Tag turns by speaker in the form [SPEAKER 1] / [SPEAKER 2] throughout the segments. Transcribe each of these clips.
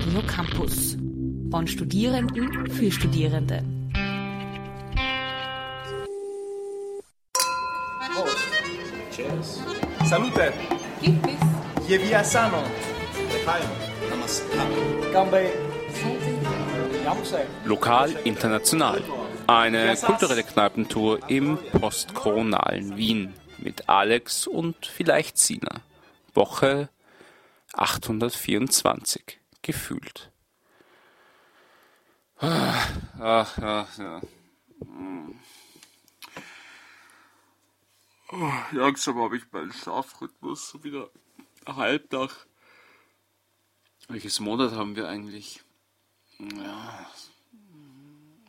[SPEAKER 1] Radio Campus. Von Studierenden für Studierende.
[SPEAKER 2] Cheers. Salute. Je via sano. Gambe. Jamse.
[SPEAKER 3] Lokal international. Eine kulturelle Kneipentour im postkoronalen Wien mit Alex und vielleicht Sina. Woche 824 gefühlt. Ach, ach, ja. Oh, langsam habe ich meinen Schlafrhythmus so wieder halb nach. Welches Monat haben wir eigentlich? Ja,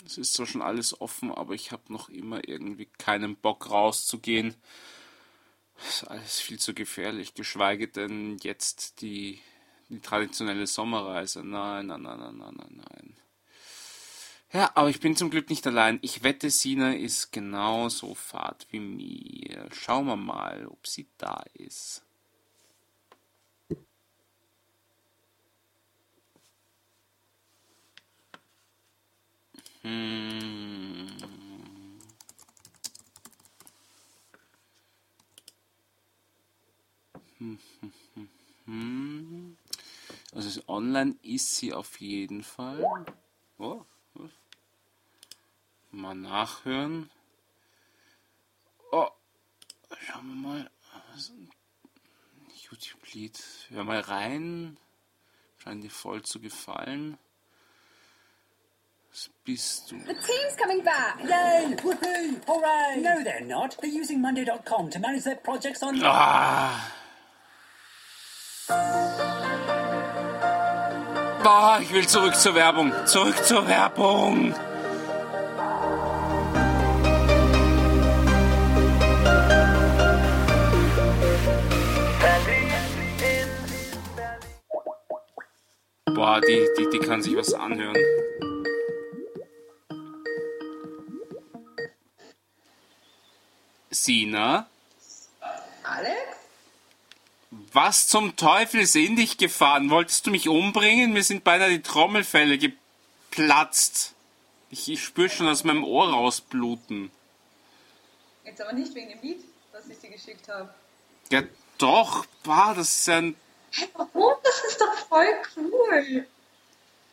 [SPEAKER 3] es ist zwar schon alles offen, aber ich habe noch immer irgendwie keinen Bock rauszugehen. Das ist alles viel zu gefährlich, geschweige denn jetzt die, die traditionelle Sommerreise. Nein, nein, nein, nein, nein, nein, nein. Ja, aber ich bin zum Glück nicht allein. Ich wette, Sina ist genauso fad wie mir. Schauen wir mal, ob sie da ist. Hm. Hm, hm, hm, hm. Also online ist sie auf jeden Fall. Oh, was? Mal nachhören. Oh, schauen wir mal. YouTube-Lied. Hör mal rein. Scheint dir voll zu gefallen. Was bist du?
[SPEAKER 4] The team's coming back.
[SPEAKER 5] Yay! Woohoo! Hooray! No, they're not. They're using Monday.com to manage their projects on.
[SPEAKER 3] Ah. Boah, ich will zurück zur Werbung. Zurück zur Werbung. Boah, die, die, die kann sich was anhören. Sina?
[SPEAKER 4] Alex?
[SPEAKER 3] Was zum Teufel ist in dich gefahren? Wolltest du mich umbringen? Mir sind beinahe die Trommelfälle geplatzt. Ich, ich spüre schon aus meinem Ohr rausbluten.
[SPEAKER 4] Jetzt aber nicht wegen dem Lied, was ich dir geschickt habe.
[SPEAKER 3] Ja, doch. Bah, das ist ein.
[SPEAKER 4] Warum? Das ist doch voll cool.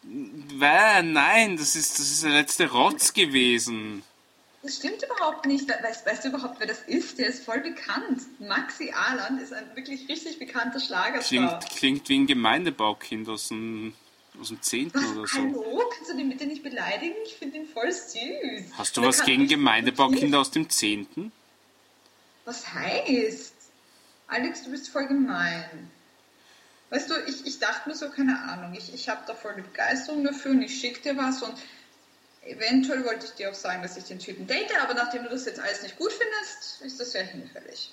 [SPEAKER 3] Nein, das ist, das ist der letzte Rotz gewesen.
[SPEAKER 4] Das stimmt überhaupt nicht. Weißt, weißt du überhaupt, wer das ist? Der ist voll bekannt. Maxi Ahland ist ein wirklich richtig bekannter Schlagerstar.
[SPEAKER 3] Klingt, klingt wie ein Gemeindebaukind aus dem, aus dem 10.
[SPEAKER 4] Was?
[SPEAKER 3] oder so.
[SPEAKER 4] Hallo? Kannst du den bitte nicht beleidigen? Ich finde ihn voll süß.
[SPEAKER 3] Hast du was gegen Gemeindebaukinder aus dem 10.?
[SPEAKER 4] Was heißt? Alex, du bist voll gemein. Weißt du, ich, ich dachte mir so, keine Ahnung, ich, ich habe da voll die Begeisterung dafür und ich schicke dir was und eventuell wollte ich dir auch sagen, dass ich den Typen date, aber nachdem du das jetzt alles nicht gut findest, ist das ja hinfällig.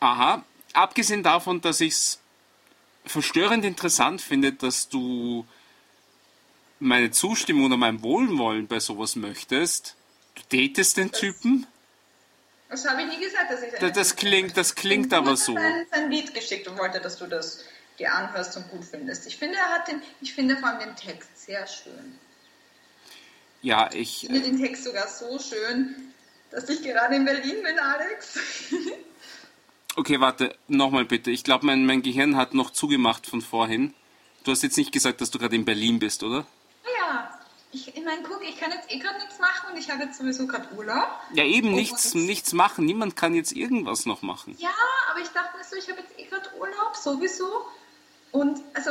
[SPEAKER 3] Aha. Abgesehen davon, dass ich es verstörend interessant finde, dass du meine Zustimmung oder mein Wohlwollen bei sowas möchtest. Du datest den Typen?
[SPEAKER 4] Das habe ich nie gesagt, dass ich
[SPEAKER 3] Das, das klingt, das klingt
[SPEAKER 4] Ich
[SPEAKER 3] aber
[SPEAKER 4] habe
[SPEAKER 3] so.
[SPEAKER 4] Sein, sein Lied geschickt und wollte, dass du das dir anhörst und gut findest. Ich finde, er hat den, ich finde vor allem den Text sehr schön.
[SPEAKER 3] Ja, ich.
[SPEAKER 4] Ich finde den Text sogar so schön, dass ich gerade in Berlin bin, Alex.
[SPEAKER 3] Okay, warte, nochmal bitte. Ich glaube, mein, mein Gehirn hat noch zugemacht von vorhin. Du hast jetzt nicht gesagt, dass du gerade in Berlin bist, oder?
[SPEAKER 4] Ja, ich, ich meine, guck, ich kann jetzt eh gerade nichts machen und ich habe jetzt sowieso gerade Urlaub.
[SPEAKER 3] Ja, eben
[SPEAKER 4] Und-
[SPEAKER 3] nichts, nichts machen. Niemand kann jetzt irgendwas noch machen.
[SPEAKER 4] Ja, aber ich dachte mir so, ich habe jetzt eh gerade Urlaub, sowieso. Und also,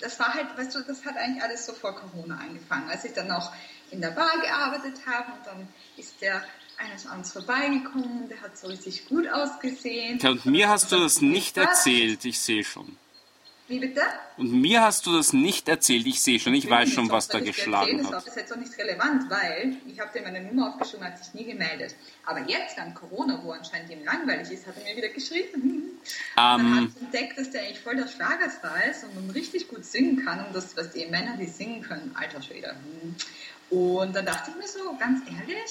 [SPEAKER 4] das war halt, weißt du, das hat eigentlich alles so vor Corona angefangen, als ich dann noch in der Bar gearbeitet habe und dann ist der eines Abends vorbeigekommen, der hat so richtig gut ausgesehen.
[SPEAKER 3] Tja, und mir hast du das nicht erzählt, ich sehe schon.
[SPEAKER 4] Wie bitte?
[SPEAKER 3] Und mir hast du das nicht erzählt, ich sehe schon, ich weiß schon, was da geschlagen
[SPEAKER 4] erzählen? Das
[SPEAKER 3] hat.
[SPEAKER 4] bis jetzt auch nicht relevant, weil ich habe dir meine Nummer aufgeschrieben, hat sich nie gemeldet. Aber jetzt, dank Corona, wo anscheinend ihm langweilig ist, hat er mir wieder geschrieben. Dann
[SPEAKER 3] Ähm,
[SPEAKER 4] hat entdeckt, dass der eigentlich voll der Schlagerstar ist und man richtig gut singen kann. Und das, was die Männer, die singen können, alter Schwede. hm. Und dann dachte ich mir so, ganz ehrlich,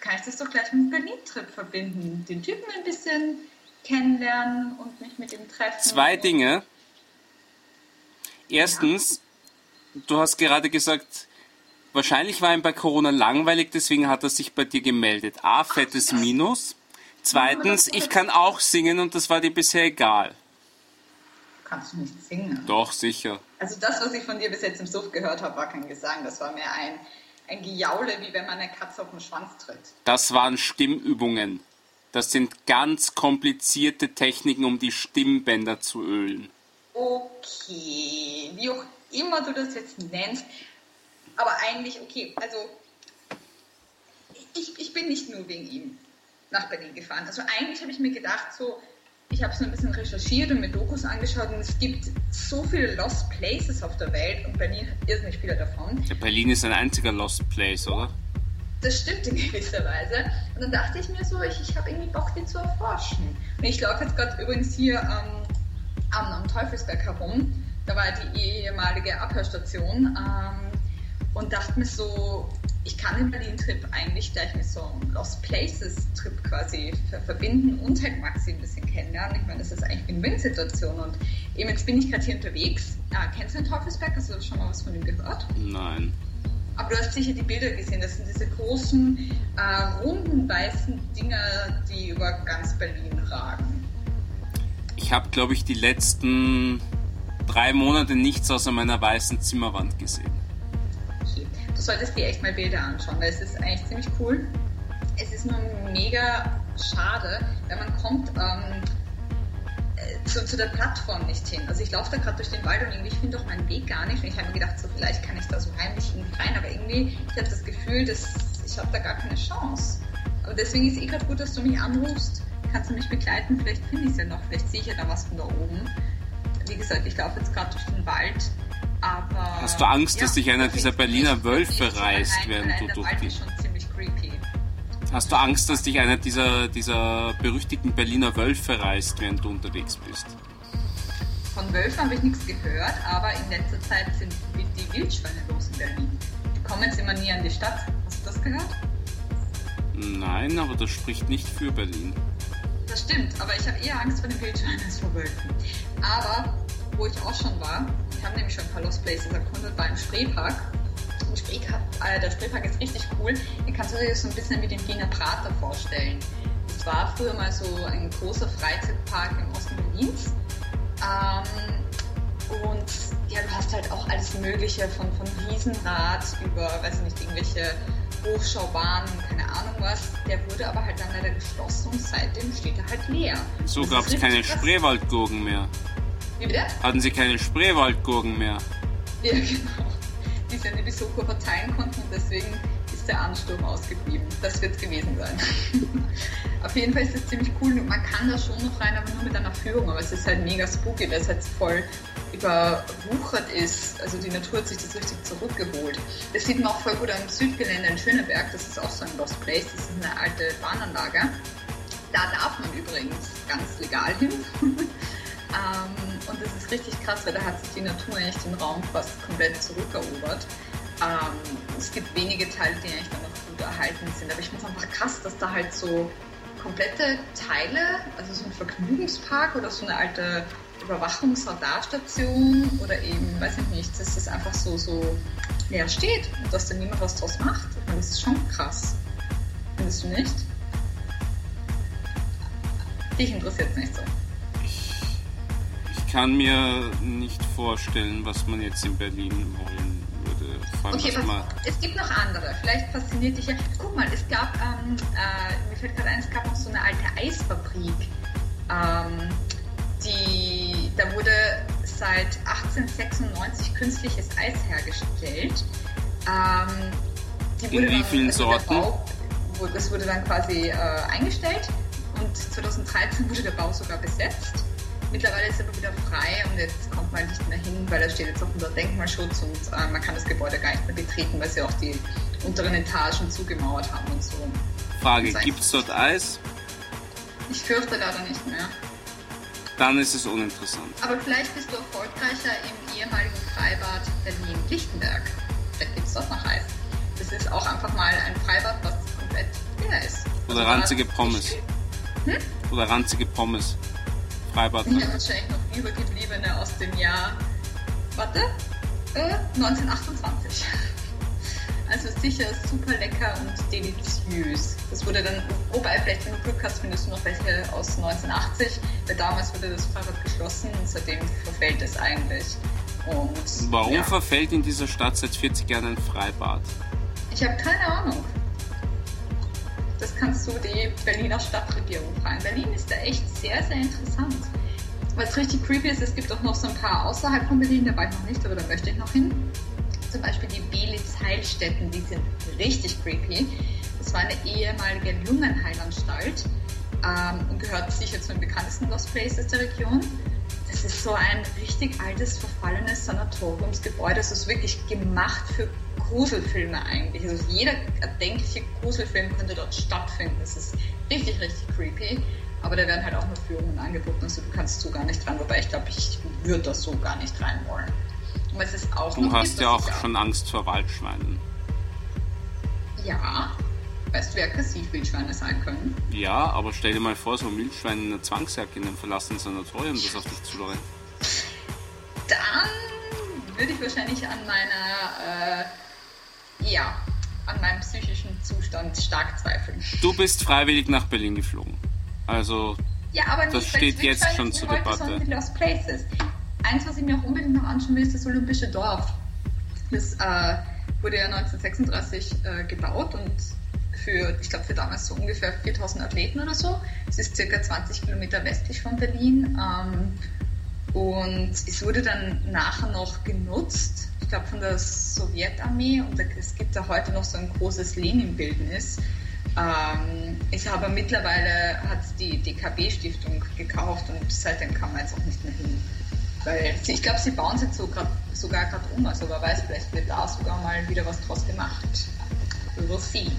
[SPEAKER 4] kann ich das doch gleich mit dem Berlin-Trip verbinden. Den Typen ein bisschen kennenlernen und mich mit ihm treffen.
[SPEAKER 3] zwei Dinge. Erstens, du hast gerade gesagt, wahrscheinlich war ihm bei Corona langweilig, deswegen hat er sich bei dir gemeldet. A, fettes Minus. Zweitens, ich kann auch singen und das war dir bisher egal.
[SPEAKER 4] Kannst du nicht singen?
[SPEAKER 3] Doch, sicher.
[SPEAKER 4] Also das, was ich von dir bis jetzt im Suff gehört habe, war kein Gesang. Das war mehr ein, ein Gejaule, wie wenn man eine Katze auf den Schwanz tritt.
[SPEAKER 3] Das waren Stimmübungen. Das sind ganz komplizierte Techniken, um die Stimmbänder zu ölen.
[SPEAKER 4] Okay, wie auch immer du das jetzt nennst. Aber eigentlich, okay, also ich, ich bin nicht nur wegen ihm nach Berlin gefahren. Also eigentlich habe ich mir gedacht, so, ich habe so ein bisschen recherchiert und mir Dokus angeschaut und es gibt so viele Lost Places auf der Welt und Berlin hat irrsinnig viele davon.
[SPEAKER 3] Ja, Berlin ist ein einziger Lost Place, oder?
[SPEAKER 4] Das stimmt in gewisser Weise. Und dann dachte ich mir so, ich, ich habe irgendwie Bock, die zu erforschen. Und ich laufe jetzt gerade übrigens hier ähm, am, am Teufelsberg herum. Da war die ehemalige Abhörstation. Ähm, und dachte mir so, ich kann den Berlin-Trip eigentlich gleich mit so einem Lost Places-Trip quasi verbinden und halt Maxi ein bisschen kennenlernen. Ich meine, das ist eigentlich eine Win-Win-Situation und eben jetzt bin ich gerade hier unterwegs. Ah, kennst du den Teufelsberg? Hast du schon mal was von ihm gehört?
[SPEAKER 3] Nein.
[SPEAKER 4] Aber du hast sicher die Bilder gesehen. Das sind diese großen, äh, runden, weißen Dinger, die über ganz Berlin ragen.
[SPEAKER 3] Ich habe, glaube ich, die letzten drei Monate nichts außer meiner weißen Zimmerwand gesehen
[SPEAKER 4] du solltest dir echt mal Bilder anschauen, weil es ist eigentlich ziemlich cool. Es ist nur mega schade, wenn man kommt ähm, äh, zu, zu, der Plattform nicht hin. Also ich laufe da gerade durch den Wald und irgendwie finde doch meinen Weg gar nicht. Und ich habe mir gedacht, so vielleicht kann ich da so heimlich rein, aber irgendwie, ich habe das Gefühl, dass ich habe da gar keine Chance. Aber deswegen ist es eh gerade gut, dass du mich anrufst. Kannst du mich begleiten? Vielleicht finde ich es ja noch, vielleicht sehe ich ja da was von da oben. Wie gesagt, ich laufe jetzt gerade durch den Wald aber,
[SPEAKER 3] Hast du Angst, ja, dass dich einer dieser Berliner Wölfe reißt, während du durch die... Hast du Angst, dass dich einer dieser, dieser berüchtigten Berliner Wölfe reißt, während du unterwegs bist?
[SPEAKER 4] Von Wölfen habe ich nichts gehört, aber in letzter Zeit sind die Wildschweine los in Berlin. Die kommen jetzt immer nie an die Stadt. Hast du das gehört?
[SPEAKER 3] Nein, aber das spricht nicht für Berlin.
[SPEAKER 4] Das stimmt, aber ich habe eher Angst vor den Wildschweinen als vor Wölfen. Aber wo ich auch schon war, ich habe nämlich schon ein paar Lost Places erkundet, war im Spreepark. Äh, der Spreepark ist richtig cool. Den kannst du dir so ein bisschen wie den Wiener Prater vorstellen. Es war früher mal so ein großer Freizeitpark im Osten Berlins. Ähm, und ja, du hast halt auch alles Mögliche von, von Riesenrad über, weiß ich nicht, irgendwelche Hochschaubahnen, keine Ahnung was. Der wurde aber halt dann leider geschlossen und seitdem steht er halt leer.
[SPEAKER 3] So gab es keine Spreewaldgurken mehr.
[SPEAKER 4] Wie bitte?
[SPEAKER 3] Hatten sie keine Spreewaldgurken mehr?
[SPEAKER 4] Ja, genau. Die sie an die Besucher verteilen konnten und deswegen ist der Ansturm ausgeblieben. Das wird es gewesen sein. Auf jeden Fall ist es ziemlich cool. Man kann da schon noch rein, aber nur mit einer Führung. Aber es ist halt mega spooky, weil es halt voll überwuchert ist. Also die Natur hat sich das richtig zurückgeholt. Das sieht man auch voll gut am Südgelände in Schöneberg. Das ist auch so ein Lost Place. Das ist eine alte Bahnanlage. Da darf man übrigens ganz legal hin. Ähm, und das ist richtig krass, weil da hat sich die Natur eigentlich den Raum fast komplett zurückerobert. Ähm, es gibt wenige Teile, die eigentlich dann noch gut erhalten sind. Aber ich finde es einfach krass, dass da halt so komplette Teile, also so ein Vergnügungspark oder so eine alte Überwachungsradarstation oder eben, weiß ich nicht, dass das einfach so, so leer steht und dass da niemand was draus macht. Ich meine, das ist schon krass. Findest du nicht? Dich interessiert es nicht so
[SPEAKER 3] kann mir nicht vorstellen, was man jetzt in Berlin wollen
[SPEAKER 4] Vor okay, was, es gibt noch andere. Vielleicht fasziniert dich ja. Guck mal, es gab, ähm, äh, mir fällt gerade ein, es gab noch so eine alte Eisfabrik. Ähm, die, da wurde seit 1896 künstliches Eis hergestellt. Ähm,
[SPEAKER 3] in wie vielen also Sorten? Bau,
[SPEAKER 4] das wurde dann quasi äh, eingestellt und 2013 wurde der Bau sogar besetzt. Mittlerweile ist aber wieder frei und jetzt kommt man nicht mehr hin, weil er steht jetzt auch unter Denkmalschutz und äh, man kann das Gebäude gar nicht mehr betreten, weil sie auch die unteren Etagen zugemauert haben und so.
[SPEAKER 3] Frage, gibt es dort Eis?
[SPEAKER 4] Ich fürchte leider nicht mehr.
[SPEAKER 3] Dann ist es uninteressant.
[SPEAKER 4] Aber vielleicht bist du erfolgreicher im ehemaligen Freibad Berlin-Lichtenberg. Vielleicht gibt es dort noch Eis. Das ist auch einfach mal ein Freibad, was komplett leer ist.
[SPEAKER 3] Oder also ranzige Pommes. Hm? Oder ranzige Pommes. Freibad.
[SPEAKER 4] Ja, wahrscheinlich noch übergebliebene aus dem Jahr warte, äh, 1928. Also sicher super lecker und deliziös. Das wurde dann, wobei vielleicht wenn du Glück hast, findest du noch welche aus 1980, weil damals wurde das Fahrrad geschlossen und seitdem verfällt es eigentlich. Und,
[SPEAKER 3] Warum
[SPEAKER 4] ja.
[SPEAKER 3] verfällt in dieser Stadt seit 40 Jahren ein Freibad?
[SPEAKER 4] Ich habe keine Ahnung. Das kannst du die Berliner Stadtregierung fragen. Berlin ist da echt sehr, sehr interessant. Was richtig creepy ist, es gibt auch noch so ein paar außerhalb von Berlin, da war ich noch nicht, aber da möchte ich noch hin. Zum Beispiel die Belitz-Heilstätten, die sind richtig creepy. Das war eine ehemalige Lungenheilanstalt ähm, und gehört sicher zu den bekanntesten Lost Places der Region. Das ist so ein richtig altes, verfallenes Sanatoriumsgebäude. Das ist wirklich gemacht für Gruselfilme eigentlich. Also jeder erdenkliche Gruselfilm könnte dort stattfinden. Das ist richtig, richtig creepy. Aber da werden halt auch nur Führungen angeboten. Also du kannst so gar nicht rein. Wobei ich glaube, ich würde da so gar nicht rein wollen. Was es auch
[SPEAKER 3] Du hast ja
[SPEAKER 4] das
[SPEAKER 3] auch
[SPEAKER 4] ist
[SPEAKER 3] schon Angst vor Waldschweinen.
[SPEAKER 4] Ja. Weißt du, wie aggressiv Wildschweine sein können?
[SPEAKER 3] Ja, aber stell dir mal vor, so ein Wildschwein in einer Zwangsjacke in einem verlassenen Sanatorium, das auf dich zurennt.
[SPEAKER 4] Dann würde ich wahrscheinlich an meiner, äh, ja, an meinem psychischen Zustand stark zweifeln.
[SPEAKER 3] Du bist freiwillig nach Berlin geflogen. Also,
[SPEAKER 4] Ja, aber nicht,
[SPEAKER 3] Das steht jetzt schon zur Debatte.
[SPEAKER 4] Lost Places. Eins, was ich mir auch unbedingt noch anschauen will, ist das Olympische Dorf. Das äh, wurde ja 1936 äh, gebaut und für, ich glaube, für damals so ungefähr 4000 Athleten oder so. Es ist circa 20 Kilometer westlich von Berlin. Ähm, und es wurde dann nachher noch genutzt, ich glaube von der Sowjetarmee und es gibt da heute noch so ein großes Lenin-Bildnis. Ähm, ich habe mittlerweile hat die DKB-Stiftung gekauft und seitdem kann man jetzt auch nicht mehr hin. Weil sie, ich glaube, sie bauen es jetzt so grad, sogar gerade um, also wer weiß, vielleicht wird da sogar mal wieder was draus gemacht. We will see.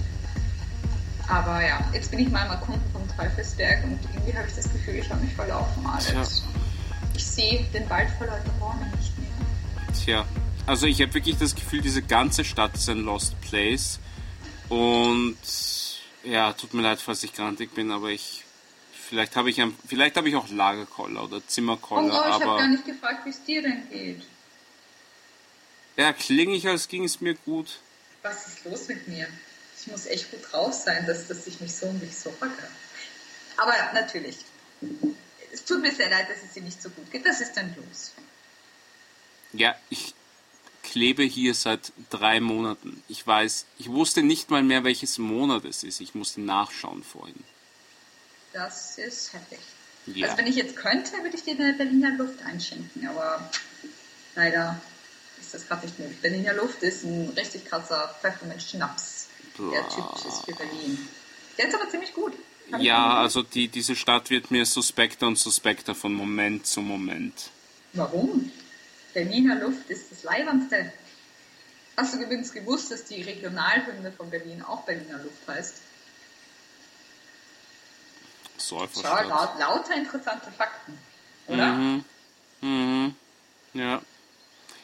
[SPEAKER 4] Aber ja, jetzt bin ich mal am Erkunden vom Teufelsberg und irgendwie habe ich das Gefühl, ich habe mich verlaufen, Alex.
[SPEAKER 3] Tja.
[SPEAKER 4] Sehe den Wald vor lauter Bäumen nicht mehr.
[SPEAKER 3] tja. Also ich habe wirklich das Gefühl, diese ganze Stadt ist ein Lost Place. Und ja, tut mir leid, falls ich grantig bin, aber ich. Vielleicht habe ich ein, vielleicht habe ich auch Lagerkoller oder Zimmerkoller,
[SPEAKER 4] oh, ich habe gar nicht gefragt, wie es dir denn geht.
[SPEAKER 3] ja, klinge ich, als ging es mir gut.
[SPEAKER 4] Was ist los mit mir? Ich muss echt gut drauf sein, dass, dass ich mich so um mich sorge. Aber natürlich, es tut mir sehr leid, dass es dir nicht so gut geht. Was ist denn los?
[SPEAKER 3] Ja, ich klebe hier seit drei Monaten. Ich weiß, ich wusste nicht mal mehr, welches Monat es ist. Ich musste nachschauen vorhin.
[SPEAKER 4] Das ist heftig.
[SPEAKER 3] Ja.
[SPEAKER 4] Also wenn ich jetzt könnte, würde ich dir eine Berliner Luft einschenken, aber leider ist das gerade nicht möglich. Berliner Luft ist ein richtig krasser Pfefferminz-Schnaps, der
[SPEAKER 3] Boah.
[SPEAKER 4] typisch ist für Berlin. Der ist aber ziemlich gut.
[SPEAKER 3] Ja, also die, diese Stadt wird mir suspekter und suspekter von Moment zu Moment.
[SPEAKER 4] Warum? Berliner Luft ist das Leibendste. Hast du übrigens gewusst, dass die Regionalhymne von Berlin auch Berliner Luft heißt? Schau,
[SPEAKER 3] Säuferstadt.
[SPEAKER 4] laut, lauter interessante Fakten. Oder?
[SPEAKER 3] Mhm. Mhm. Ja.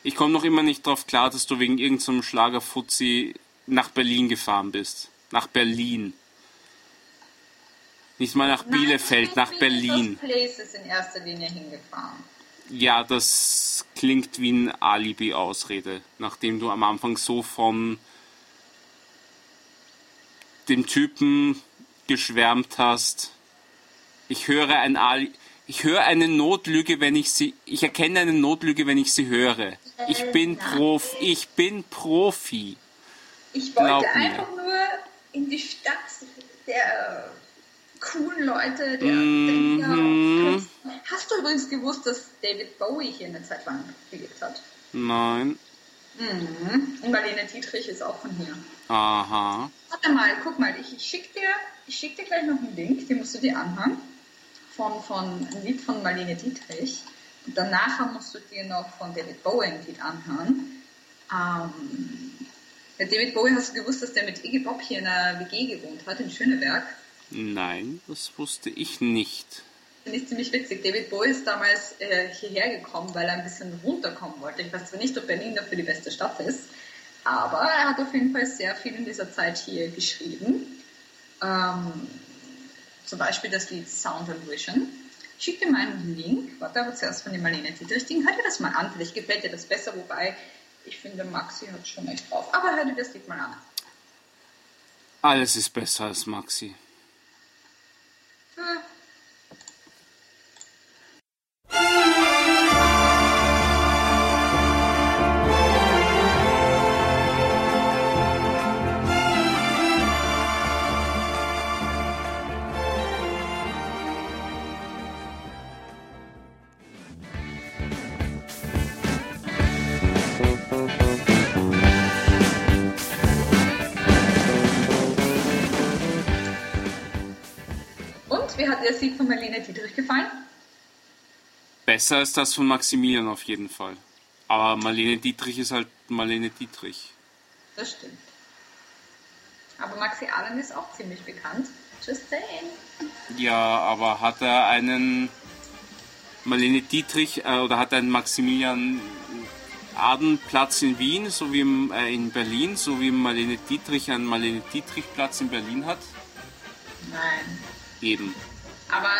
[SPEAKER 3] Ich komme noch immer nicht drauf klar, dass du wegen irgendeinem Schlagerfuzzi nach Berlin gefahren bist. Nach Berlin. Nicht mal nach Bielefeld, nach Berlin.
[SPEAKER 4] Places in erster Linie hingefahren.
[SPEAKER 3] Ja, das klingt wie eine Alibi-Ausrede, nachdem du am Anfang so von dem Typen geschwärmt hast. Ich höre ein Ali ich höre eine Notlüge, wenn ich sie ich erkenne eine Notlüge, wenn ich sie höre. Ich bin Prof, ich bin Profi.
[SPEAKER 4] Ich
[SPEAKER 3] Glaub
[SPEAKER 4] wollte
[SPEAKER 3] mir.
[SPEAKER 4] einfach nur in die Stadt der coolen Leute, der
[SPEAKER 3] Mhm.
[SPEAKER 4] Denker. Hast du übrigens gewusst, dass David Bowie hier eine Zeit lang gelebt hat?
[SPEAKER 3] Nein.
[SPEAKER 4] Mhm. Und Marlene Dietrich ist auch von hier.
[SPEAKER 3] Aha.
[SPEAKER 4] Warte mal, guck mal, ich, ich schicke dir, ich schick dir gleich noch einen Link, den musst du dir anhören. Von, von ein Lied von Marlene Dietrich. Und danach musst du dir noch von David Bowie ein Lied anhören. Ähm, David Bowie, hast du gewusst, dass der mit Iggy Pop hier in einer WG gewohnt hat, in Schöneberg?
[SPEAKER 3] Nein, das wusste ich nicht.
[SPEAKER 4] Finde ich ziemlich witzig. David Bowie ist damals äh, hierher gekommen, weil er ein bisschen runterkommen wollte. Ich weiß zwar nicht, ob Berlin dafür die beste Stadt ist, aber er hat auf jeden Fall sehr viel in dieser Zeit hier geschrieben. Ähm, zum Beispiel das Lied Sound and Vision. Ich schicke dir mal einen Link. Warte aber zuerst von dem Marlene Dietrich. Ding. Hör dir das mal an. Vielleicht gefällt dir das besser. Wobei, ich finde, Maxi hat schon echt drauf. Aber hör dir das Lied mal an.
[SPEAKER 3] Alles ist besser als Maxi.
[SPEAKER 4] Huh. Und wie hat dir das Lied von Marlene Dietrich gefallen?
[SPEAKER 3] Besser als das von Maximilian auf jeden Fall. Aber Marlene Dietrich ist halt Marlene Dietrich.
[SPEAKER 4] Das stimmt. Aber Maxi Allen ist auch ziemlich bekannt. Just saying.
[SPEAKER 3] Ja, aber hat er einen Marlene Dietrich äh, oder hat einen Maximilian Adenplatz in Wien, so wie im, äh, in Berlin, so wie Marlene Dietrich einen Marlene Dietrich Platz in Berlin hat?
[SPEAKER 4] Nein.
[SPEAKER 3] Eben.
[SPEAKER 4] Aber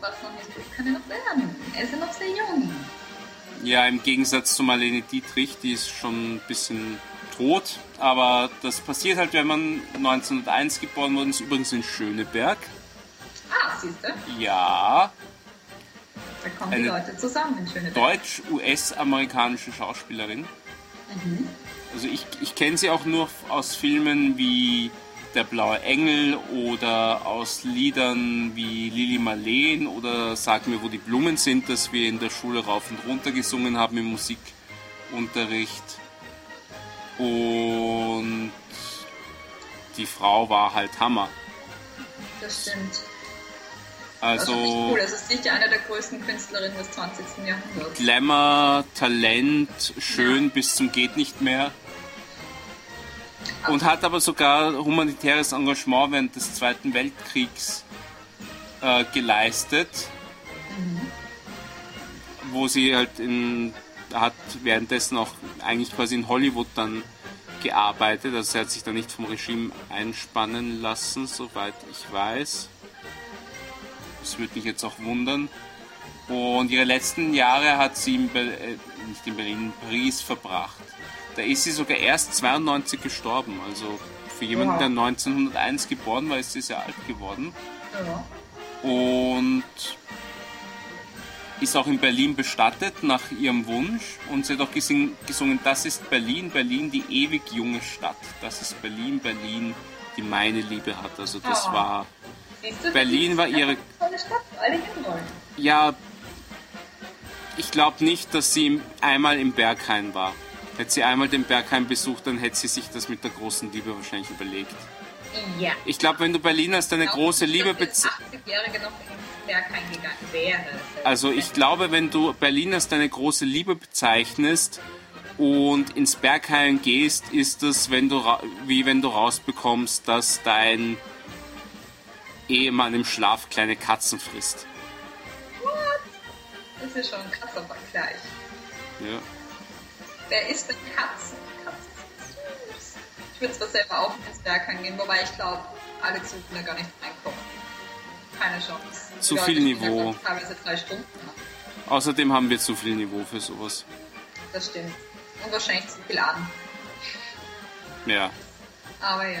[SPEAKER 4] was nicht ist, kann er noch werden. Er ist ja noch sehr jung.
[SPEAKER 3] Ja, im Gegensatz zu Marlene Dietrich, die ist schon ein bisschen tot. Aber das passiert halt, wenn man 1901 geboren worden ist, übrigens in Schöneberg.
[SPEAKER 4] Ah, siehst du?
[SPEAKER 3] Ja,
[SPEAKER 4] Da kommen
[SPEAKER 3] Eine
[SPEAKER 4] die Leute zusammen in Schöneberg.
[SPEAKER 3] deutsch-US-amerikanische Schauspielerin. Also ich, ich kenne sie auch nur aus Filmen wie Der blaue Engel oder aus Liedern wie Lili Marleen oder Sag mir, wo die Blumen sind, das wir in der Schule rauf und runter gesungen haben im Musikunterricht. Und die Frau war halt Hammer.
[SPEAKER 4] Das stimmt. Das ist
[SPEAKER 3] Also
[SPEAKER 4] cool. Das ist sicher eine der größten Künstlerinnen des 20. Jahrhunderts.
[SPEAKER 3] Glamour, Talent, schön bis zum geht nicht mehr. Und hat aber sogar humanitäres Engagement während des Zweiten Weltkriegs äh, geleistet, wo sie halt in hat währenddessen auch eigentlich quasi in Hollywood dann gearbeitet. Also sie hat sich da nicht vom Regime einspannen lassen, soweit ich weiß. Das würde mich jetzt auch wundern. Und ihre letzten Jahre hat sie in Ber äh, nicht in Berlin, in Paris verbracht. Da ist sie sogar erst 92 gestorben. Also für jemanden,
[SPEAKER 4] Wow.
[SPEAKER 3] der 1901 geboren war, ist sie sehr alt geworden.
[SPEAKER 4] Ja.
[SPEAKER 3] Und ist auch in Berlin bestattet nach ihrem Wunsch. Und sie hat auch gesing, gesungen, das ist Berlin, Berlin, die ewig junge Stadt. Das ist Berlin, Berlin, die meine Liebe hat. Also das
[SPEAKER 4] Oh.
[SPEAKER 3] war,
[SPEAKER 4] du,
[SPEAKER 3] Berlin war ihre-
[SPEAKER 4] tolle Stadt, alle
[SPEAKER 3] ja, ich glaube nicht, dass sie einmal im Berghain war. Hätte sie einmal den Berghain besucht, dann hätte sie sich das mit der großen Liebe wahrscheinlich überlegt.
[SPEAKER 4] Ja.
[SPEAKER 3] Ich glaube, wenn du Berlin als deine große Liebe
[SPEAKER 4] bezeichnest.
[SPEAKER 3] bezeichnest.
[SPEAKER 4] 80-Jährige noch ins Bergheim gegangen wäre.
[SPEAKER 3] Also ich glaube, wenn du Berlin als deine große Liebe bezeichnest und ins Berghain gehst, ist es, wenn du wie wenn du rausbekommst, dass dein Ehemann im Schlaf kleine Katzen frisst.
[SPEAKER 4] Das ist schon ein krasser Vergleich.
[SPEAKER 3] Ja.
[SPEAKER 4] Wer isst denn Katzen? Katzen sind süß. Ich würde zwar selber auch ins Bergheim gehen, wobei ich glaube, alle Zügen da gar nicht reinkommen. Keine Chance.
[SPEAKER 3] Zu
[SPEAKER 4] Leute
[SPEAKER 3] viel
[SPEAKER 4] stehen
[SPEAKER 3] Niveau.
[SPEAKER 4] Teilweise drei Stunden.
[SPEAKER 3] Außerdem haben wir zu viel Niveau für sowas.
[SPEAKER 4] Das stimmt. Und wahrscheinlich zu viel an.
[SPEAKER 3] Ja.
[SPEAKER 4] Aber ja.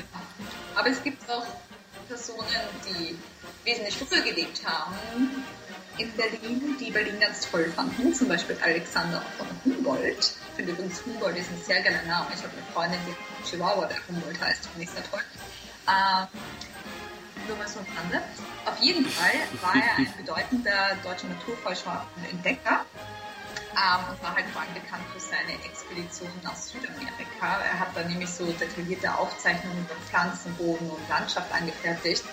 [SPEAKER 4] Aber es gibt auch Personen, die wesentlich früher gelebt haben in Berlin, die Berlin ganz toll fanden. Zum Beispiel Alexander von Humboldt. Ich finde übrigens Humboldt ist ein sehr geiler Name. Ich habe eine Freundin, die Chihuahua, der Humboldt heißt. Finde ich sehr toll. Ähm, nur mal so am. Auf jeden Fall war er ein bedeutender deutscher Naturforscher und Entdecker. Ähm, und war halt vor allem bekannt für seine Expeditionen nach Südamerika. Er hat da nämlich so detaillierte Aufzeichnungen über Pflanzen, Boden und Landschaft angefertigt,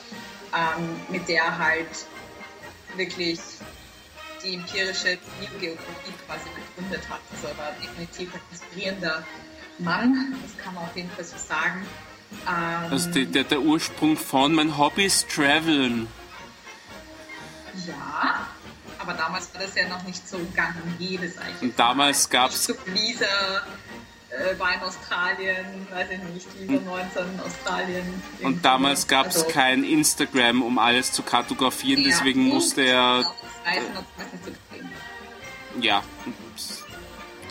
[SPEAKER 4] ähm, mit der er halt wirklich die empirische Biogeografie quasi begründet hat. Also er war definitiv ein inspirierender Mann, das kann man auf jeden Fall so sagen. Ähm,
[SPEAKER 3] Also der, der, der Ursprung von mein Hobby ist Traveln.
[SPEAKER 4] Ja, aber damals war das ja noch nicht so gang und gäbe, sag ich.
[SPEAKER 3] Und damals gab's-
[SPEAKER 4] So Lisa äh, war in Australien, weiß ich nicht, Lisa 19 in Australien.
[SPEAKER 3] Und damals gab es
[SPEAKER 4] Also,
[SPEAKER 3] kein Instagram, um alles zu kartografieren,
[SPEAKER 4] ja,
[SPEAKER 3] deswegen musste er
[SPEAKER 4] Reisen.
[SPEAKER 3] Ja.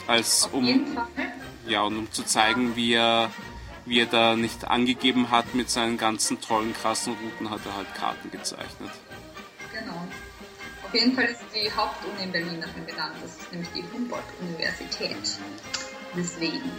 [SPEAKER 3] Als
[SPEAKER 4] Auf
[SPEAKER 3] um
[SPEAKER 4] Fall.
[SPEAKER 3] ja und um zu zeigen, wie er wie er da nicht angegeben hat mit seinen ganzen tollen krassen Routen, hat er halt Karten gezeichnet.
[SPEAKER 4] Genau. Auf jeden Fall ist die Hauptuni in Berlin nach ihm benannt. Das ist nämlich die Humboldt-Universität. Deswegen.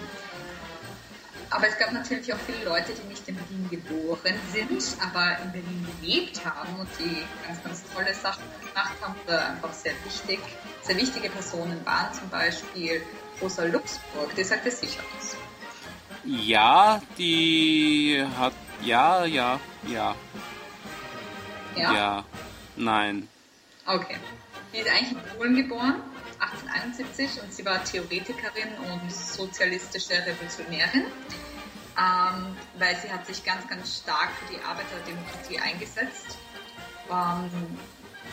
[SPEAKER 4] Aber es gab natürlich auch viele Leute, die nicht in Berlin geboren sind, aber in Berlin gelebt haben und die ganz, ganz tolle Sachen gemacht haben oder einfach sehr wichtig, sehr wichtige Personen waren. Zum Beispiel Rosa Luxemburg, die sagt es sicher was.
[SPEAKER 3] Ja, die hat ja, ja, ja,
[SPEAKER 4] Ja?
[SPEAKER 3] ja, nein.
[SPEAKER 4] Okay. Die ist eigentlich in Polen geboren, 1871, und sie war Theoretikerin und sozialistische Revolutionärin, ähm, weil sie hat sich ganz, ganz stark für die Arbeiterdemokratie eingesetzt. Ähm,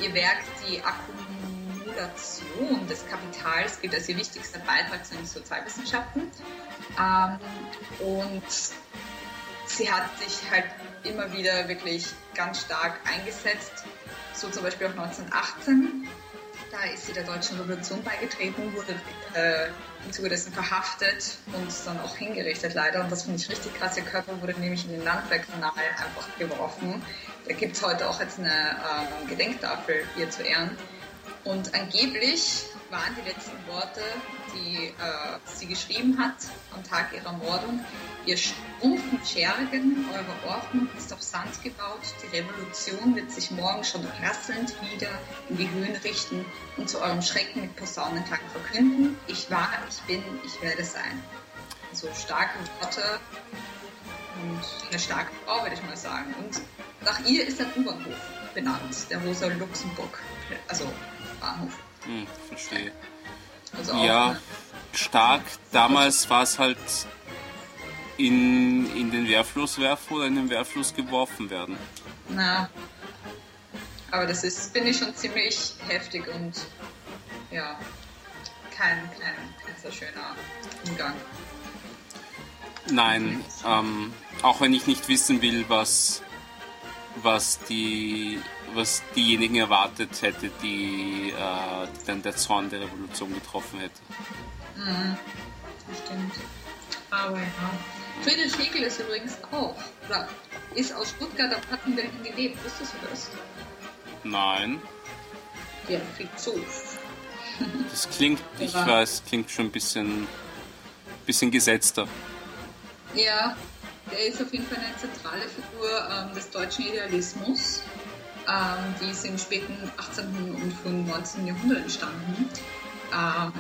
[SPEAKER 4] ihr Werk, die Akkumulation des Kapitals, gilt als ihr wichtigster Beitrag zu den Sozialwissenschaften. Ähm, und sie hat sich halt immer wieder wirklich ganz stark eingesetzt. So zum Beispiel auch 1918. Da ist sie der Deutschen Revolution beigetreten, wurde äh, im Zuge dessen verhaftet und dann auch hingerichtet leider. Und das finde ich richtig krass. Ihr Körper wurde nämlich in den Landwehrkanal einfach geworfen. Da gibt es heute auch jetzt eine ähm, Gedenktafel ihr zu Ehren. Und angeblich waren die letzten Worte, die äh, sie geschrieben hat am Tag ihrer Mordung, ihr stumpfen Schergen, eure Ordnung ist auf Sand gebaut, die Revolution wird sich morgen schon rasselnd wieder in die Höhen richten und zu eurem Schrecken mit Posaunenklang verkünden, ich war, ich bin, ich werde sein. So starke Worte und eine starke Frau, würde ich mal sagen. Und nach ihr ist ein U-Bahnhof benannt, der Rosa Luxemburg, also Bahnhof.
[SPEAKER 3] Hm, verstehe.
[SPEAKER 4] Also auch
[SPEAKER 3] Ja,
[SPEAKER 4] eine-
[SPEAKER 3] stark. Damals war es halt in, in den Wehrfluss werfen oder in den Wehrfluss geworfen werden.
[SPEAKER 4] Na, aber das ist, finde ich schon ziemlich heftig und ja, kein, kein, kein so schöner Umgang.
[SPEAKER 3] Nein, ähm, auch wenn ich nicht wissen will, was, was, die, was diejenigen erwartet hätte, die äh, dann der Zorn der Revolution getroffen hätte.
[SPEAKER 4] Das stimmt. Aber ja. Friedrich Hegel ist übrigens auch, oder ist aus Stuttgart, in Berlin gelebt. Wusstest du das?
[SPEAKER 3] Nein,
[SPEAKER 4] Der Philosoph.
[SPEAKER 3] das klingt, ich
[SPEAKER 4] Ja.
[SPEAKER 3] weiß, klingt schon ein bisschen, bisschen gesetzter.
[SPEAKER 4] Ja, der ist auf jeden Fall eine zentrale Figur ähm, des deutschen Idealismus. Ähm, die ist im späten 18. und frühen 19. Jahrhundert entstanden. Ähm,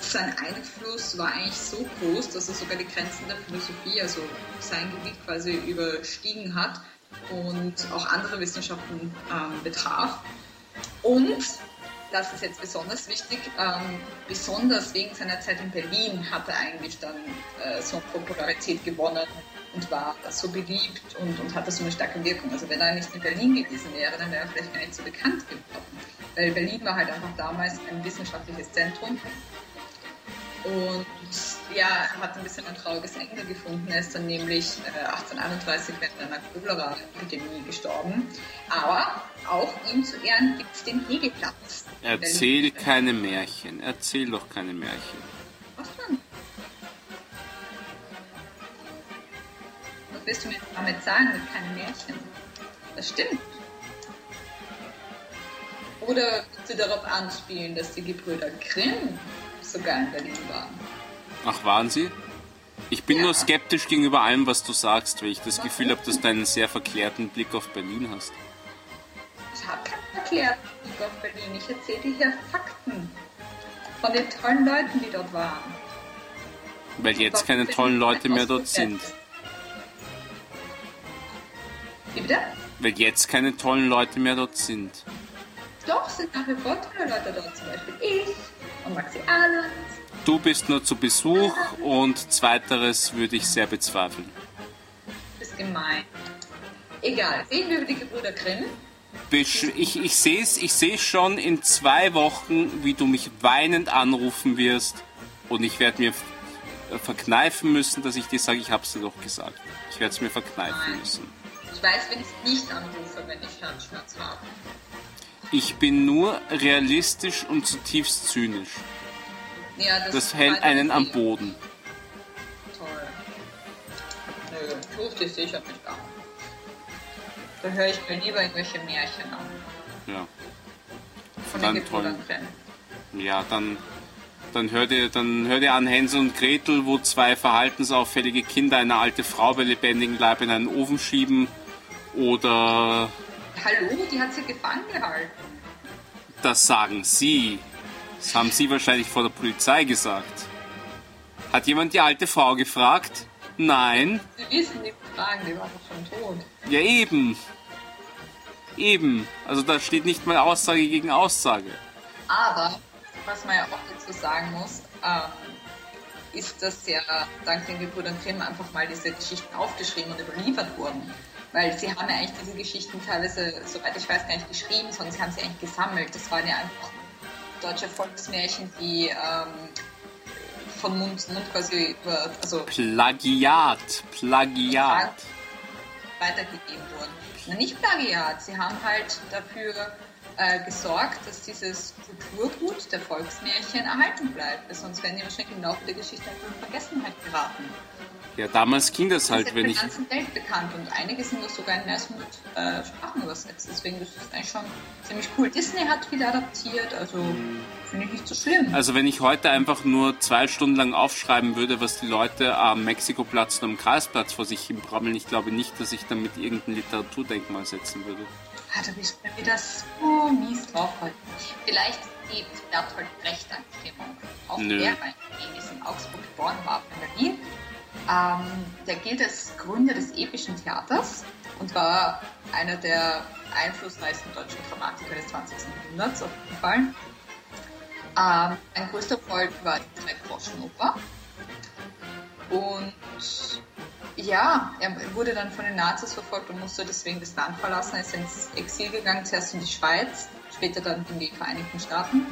[SPEAKER 4] sein Einfluss war eigentlich so groß, dass er sogar die Grenzen der Philosophie, also sein Gebiet quasi überstiegen hat und auch andere Wissenschaften ähm, betraf. Und, das ist jetzt besonders wichtig, ähm, besonders wegen seiner Zeit in Berlin hat er eigentlich dann äh, so Popularität gewonnen und war so beliebt und, und hatte so eine starke Wirkung. Also wenn er nicht in Berlin gewesen wäre, dann wäre er vielleicht gar nicht so bekannt geworden. Weil Berlin war halt einfach damals ein wissenschaftliches Zentrum. Und ja, er hat ein bisschen ein trauriges Ende gefunden. Er ist dann nämlich äh, 1831 während einer Cholera-Epidemie gestorben. Aber auch ihm zu Ehren gibt es den Hegelplatz. in
[SPEAKER 3] Erzähl keine Märchen. Erzähl doch keine Märchen.
[SPEAKER 4] Was denn? Was willst du mir damit sagen mit keinem Märchen? Das stimmt. Oder willst du darauf anspielen, dass die Gebrüder Grimm sogar in Berlin waren?
[SPEAKER 3] Ach, waren sie? Ich bin
[SPEAKER 4] Ja.
[SPEAKER 3] nur skeptisch gegenüber allem, was du sagst, weil ich das Gefühl habe, dass du einen sehr verklärten Blick auf Berlin hast.
[SPEAKER 4] Ich habe keinen erklärten Blick auf Berlin. Ich erzähle dir hier Fakten von den tollen Leuten, die dort waren.
[SPEAKER 3] Weil jetzt keine tollen Leute mehr dort sind.
[SPEAKER 4] Wie bitte?
[SPEAKER 3] Weil jetzt keine tollen Leute mehr dort sind.
[SPEAKER 4] Doch, sind nach wie vor tolle Leute dort. Zum Beispiel ich und Maxi Ahlen.
[SPEAKER 3] Du bist nur zu Besuch und zweiteres würde ich sehr bezweifeln.
[SPEAKER 4] Ist gemein. Egal, reden wir über die Gebrüder Grimm.
[SPEAKER 3] Besch ich ich sehe es ich seh's schon in zwei Wochen, wie du mich weinend anrufen wirst und ich werde mir verkneifen müssen, dass ich dir sage, ich hab's dir doch gesagt. Ich werde es mir verkneifen
[SPEAKER 4] Nein.
[SPEAKER 3] müssen.
[SPEAKER 4] Ich weiß, wenn ich nicht anrufe, wenn ich Herzschmerz habe.
[SPEAKER 3] Ich bin nur realistisch und zutiefst zynisch.
[SPEAKER 4] Ja, das,
[SPEAKER 3] Das hält einen am Boden.
[SPEAKER 4] Toll. Nö, lustig sicher nicht an. Da höre ich mir lieber irgendwelche Märchen an.
[SPEAKER 3] Ja.
[SPEAKER 4] Von
[SPEAKER 3] Dann
[SPEAKER 4] den
[SPEAKER 3] toll. Ja, dann, dann hört ihr, dann hört ihr an Hänsel und Gretel, wo zwei verhaltensauffällige Kinder eine alte Frau bei lebendigem Leib in einen Ofen schieben. Oder
[SPEAKER 4] Hallo, die hat sie gefangen gehalten.
[SPEAKER 3] das sagen sie. Das haben sie wahrscheinlich vor der Polizei gesagt. Hat jemand die alte Frau gefragt? Nein.
[SPEAKER 4] Sie wissen die Fragen, die war doch schon tot.
[SPEAKER 3] Ja, eben. Eben. Also da steht nicht mal Aussage gegen Aussage.
[SPEAKER 4] Aber, was man ja auch dazu sagen muss, ähm, ist, dass ja dank den Gebrüdern Grimm einfach mal diese Geschichten aufgeschrieben und überliefert wurden. Weil sie haben ja eigentlich diese Geschichten teilweise, soweit ich weiß, gar nicht geschrieben, sondern sie haben sie eigentlich gesammelt. Das waren ja einfach deutsche Volksmärchen, die ähm, von Mund zu Mund quasi über, also
[SPEAKER 3] Plagiat. Plagiat.
[SPEAKER 4] weitergegeben wurden. Na, nicht Plagiat, sie haben halt dafür äh, gesorgt, dass dieses Kulturgut der Volksmärchen erhalten bleibt, sonst werden die wahrscheinlich im Laufe der Geschichte in Vergessenheit geraten.
[SPEAKER 3] Ja, damals ging das
[SPEAKER 4] Das
[SPEAKER 3] halt,
[SPEAKER 4] ist
[SPEAKER 3] wenn
[SPEAKER 4] in
[SPEAKER 3] ich.
[SPEAKER 4] der ganzen Welt bekannt und einige sind das sogar in mehr als 100 äh, Sprachen übersetzt. Deswegen das ist eigentlich schon ziemlich cool. Disney hat viel adaptiert, also finde ich nicht so schlimm.
[SPEAKER 3] Also wenn ich heute einfach nur zwei Stunden lang aufschreiben würde, was die Leute am Mexikoplatz und am Karlsplatz vor sich hin brammeln, ich glaube nicht, dass ich damit irgendein Literaturdenkmal setzen würde.
[SPEAKER 4] Ah, da bist du wieder so mies drauf heute. Vielleicht die Bertolt Brecht-Anstimmung. Auch
[SPEAKER 3] Nö.
[SPEAKER 4] der, weil ist in Augsburg geboren war, in Berlin. Ähm, der gilt als Gründer des epischen Theaters und war einer der einflussreichsten deutschen Dramatiker des 20. Jahrhunderts, auf jeden Fall. Ähm, ein größter Erfolg war die Drei-Groschen-Oper. Und ja, er wurde dann von den Nazis verfolgt und musste deswegen das Land verlassen. Er ist ins Exil gegangen, zuerst in die Schweiz, später dann in die Vereinigten Staaten.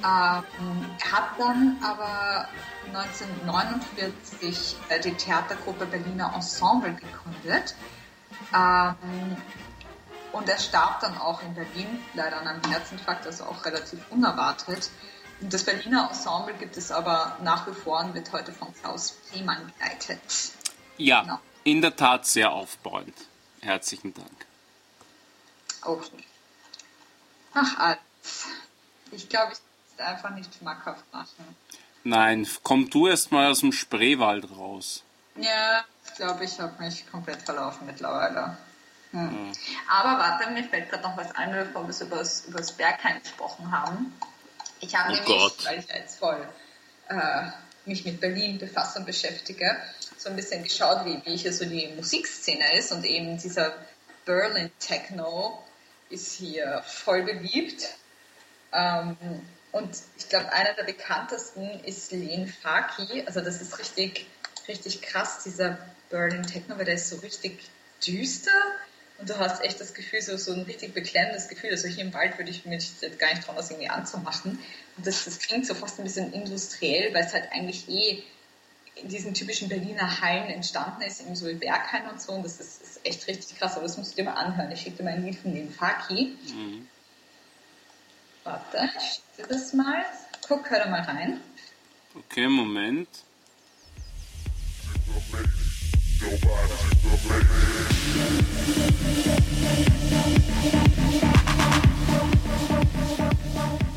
[SPEAKER 4] Ähm, er hat dann aber 1949 äh, die Theatergruppe Berliner Ensemble gegründet. Ähm, und er starb dann auch in Berlin, leider an einem Herzinfarkt, also auch relativ unerwartet. Und das Berliner Ensemble gibt es aber nach wie vor und wird heute von Klaus Riemann geleitet.
[SPEAKER 3] Ja,
[SPEAKER 4] Genau.
[SPEAKER 3] in der Tat sehr aufbauend. Herzlichen Dank.
[SPEAKER 4] Auch nicht. Ach, alles. Ich glaube, ich einfach nicht schmackhaft machen.
[SPEAKER 3] Nein, komm du erst mal aus dem Spreewald raus.
[SPEAKER 4] Ja, ich glaube, ich habe mich komplett verlaufen mittlerweile. Hm. Aber warte, mir fällt gerade noch was ein, bevor wir über das, Berghain gesprochen haben. Ich habe
[SPEAKER 3] Oh
[SPEAKER 4] nämlich,
[SPEAKER 3] Gott.
[SPEAKER 4] weil ich jetzt voll äh, mich mit Berlin befasse und beschäftige, so ein bisschen geschaut, wie, wie hier so die Musikszene ist und eben dieser Berlin Techno ist hier voll beliebt. Ähm, und ich glaube, einer der bekanntesten ist Len Faki. Also das ist richtig, richtig krass, dieser Berlin Techno, weil der ist so richtig düster und du hast echt das Gefühl, so, so ein richtig beklemmendes Gefühl. Also hier im Wald würde ich mich jetzt gar nicht trauen, das irgendwie anzumachen. Und das, das klingt so fast ein bisschen industriell, weil es halt eigentlich eh in diesen typischen Berliner Hallen entstanden ist, eben so wie Berghain und so. Und das ist, ist echt richtig krass, aber das musst du dir mal anhören. Ich schicke dir mal ein Lied von Len Faki. Warte, ich dir das mal. Guck, hör da mal rein.
[SPEAKER 3] Okay, Moment.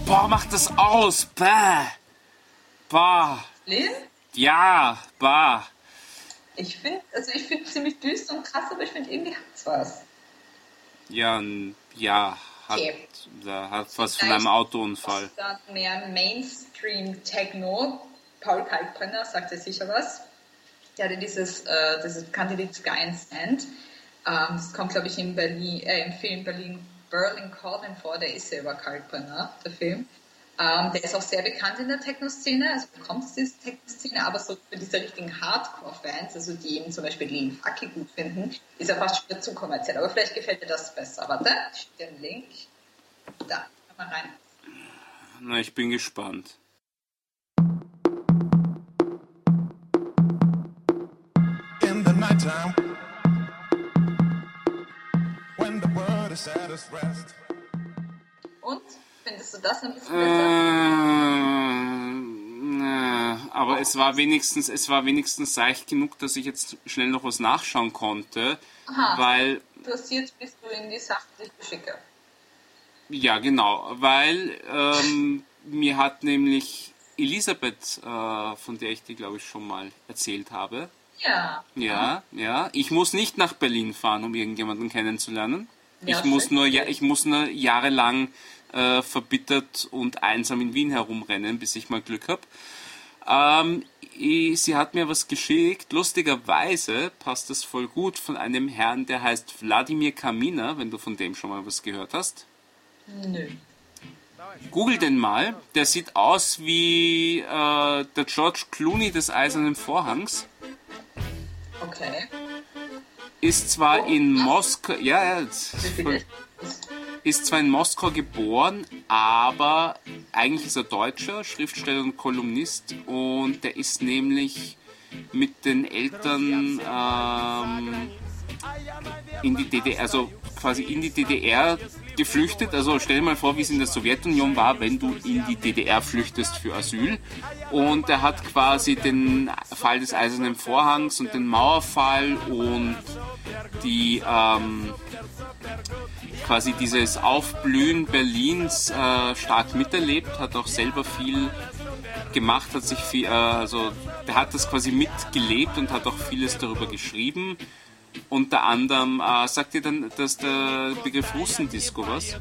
[SPEAKER 3] Boah, mach das aus! Bäh! Bah!
[SPEAKER 4] Len?
[SPEAKER 3] Ja, bah!
[SPEAKER 4] Ich finde, also ich finde ziemlich düster und krass, aber ich finde irgendwie hat's was.
[SPEAKER 3] Ja, n- hat,
[SPEAKER 4] Okay.
[SPEAKER 3] da hat was von einem Autounfall.
[SPEAKER 4] Dann mehr Mainstream Techno. Paul Kalkbrenner sagt ja sicher was. Der hatte dieses, äh, dieses Lied Sky and Sand. Ähm, das kommt, glaube ich, in Berlin, äh, im Film Berlin Berlin Calling vor. Der ist selber Kalkbrenner, der Film. Ähm, der ist auch sehr bekannt in der Techno-Szene, also kommt aus dieser Techno-Szene, aber so für diese richtigen Hardcore-Fans, also die eben zum Beispiel Lean Fucky gut finden, ist er fast schon wieder zu kommerziell. Aber vielleicht gefällt dir das besser. Warte, ich schicke dir einen Link. Da, komm mal rein.
[SPEAKER 3] Na, ich bin gespannt.
[SPEAKER 6] in the nighttime when the world is at its rest.
[SPEAKER 4] Und? Findest du das ein bisschen besser?
[SPEAKER 3] Äh, aber es war wenigstens, es war wenigstens seicht genug, dass ich jetzt schnell noch was nachschauen konnte,
[SPEAKER 4] Aha.
[SPEAKER 3] weil
[SPEAKER 4] Interessiert bist du in die ich schicke.
[SPEAKER 3] Ja, genau, weil ähm, mir hat nämlich Elisabeth, äh, von der ich dir, glaube ich, schon mal erzählt habe.
[SPEAKER 4] Ja.
[SPEAKER 3] Ja, ja. Ich muss nicht nach Berlin fahren, um irgendjemanden kennenzulernen.
[SPEAKER 4] Ja,
[SPEAKER 3] ich, muss nur, ja, ich muss nur jahrelang äh, verbittert und einsam in Wien herumrennen, bis ich mal Glück habe. Ähm, sie hat mir was geschickt. Lustigerweise passt das voll gut von einem Herrn, der heißt Wladimir Kamina, wenn du von dem schon mal was gehört hast.
[SPEAKER 4] Nö.
[SPEAKER 3] Google den mal. Der sieht aus wie äh, der George Clooney des Eisernen Vorhangs.
[SPEAKER 4] Okay.
[SPEAKER 3] Ist zwar in Moskau, ja, ja, jetzt- ist zwar in Moskau geboren, aber eigentlich ist er Deutscher, Schriftsteller und Kolumnist und der ist nämlich mit den Eltern ähm, in die DDR, also quasi in die DDR geflüchtet. Also stell dir mal vor, wie es in der Sowjetunion war, wenn du in die DDR flüchtest für Asyl. Und er hat quasi den Fall des Eisernen Vorhangs und den Mauerfall und die ähm, quasi dieses Aufblühen Berlins äh, stark miterlebt, hat auch selber viel gemacht, hat sich viel, äh, also der hat das quasi mitgelebt und hat auch vieles darüber geschrieben. Unter anderem äh, sagt ihr dann, dass der Begriff Russendisco was?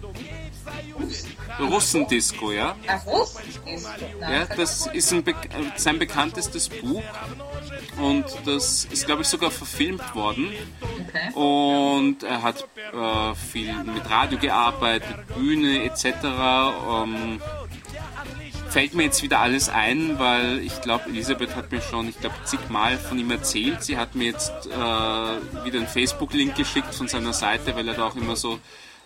[SPEAKER 3] Russendisco, ja?
[SPEAKER 4] Ja, Russ ist
[SPEAKER 3] Ja, das ist Be sein bekanntestes Buch und das ist, glaube ich, sogar verfilmt worden.
[SPEAKER 4] Okay.
[SPEAKER 3] Und er hat äh, viel mit Radio gearbeitet, Bühne etc. Ähm, fällt mir jetzt wieder alles ein, weil ich glaube, Elisabeth hat mir schon, ich glaube, zigmal von ihm erzählt. Sie hat mir jetzt äh, wieder einen Facebook-Link geschickt von seiner Seite, weil er da auch immer so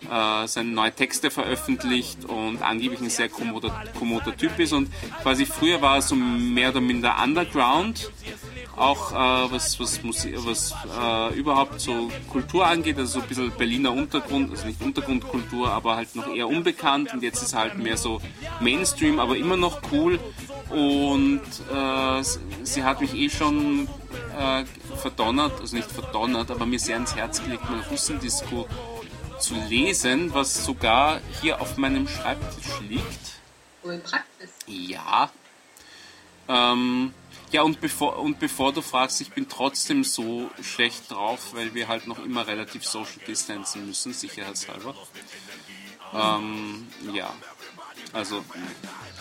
[SPEAKER 3] äh, seine neue Texte veröffentlicht und angeblich ein sehr kommoder, kommoder Typ ist. Und quasi früher war er so mehr oder minder Underground, auch äh, was, was, Musik, was äh, überhaupt so Kultur angeht, also so ein bisschen Berliner Untergrund, also nicht Untergrundkultur, aber halt noch eher unbekannt und jetzt ist er halt mehr so Mainstream, aber immer noch cool und äh, sie hat mich eh schon äh, verdonnert, also nicht verdonnert, aber mir sehr ans Herz gelegt, mal Russendisco zu lesen, was sogar hier auf meinem Schreibtisch liegt.
[SPEAKER 4] Wohl praktisch.
[SPEAKER 3] Ja. Ähm, ja, und bevor, und bevor du fragst, ich bin trotzdem so schlecht drauf, weil wir halt noch immer relativ social distancen müssen, sicherheitshalber. Ähm, ja. Also,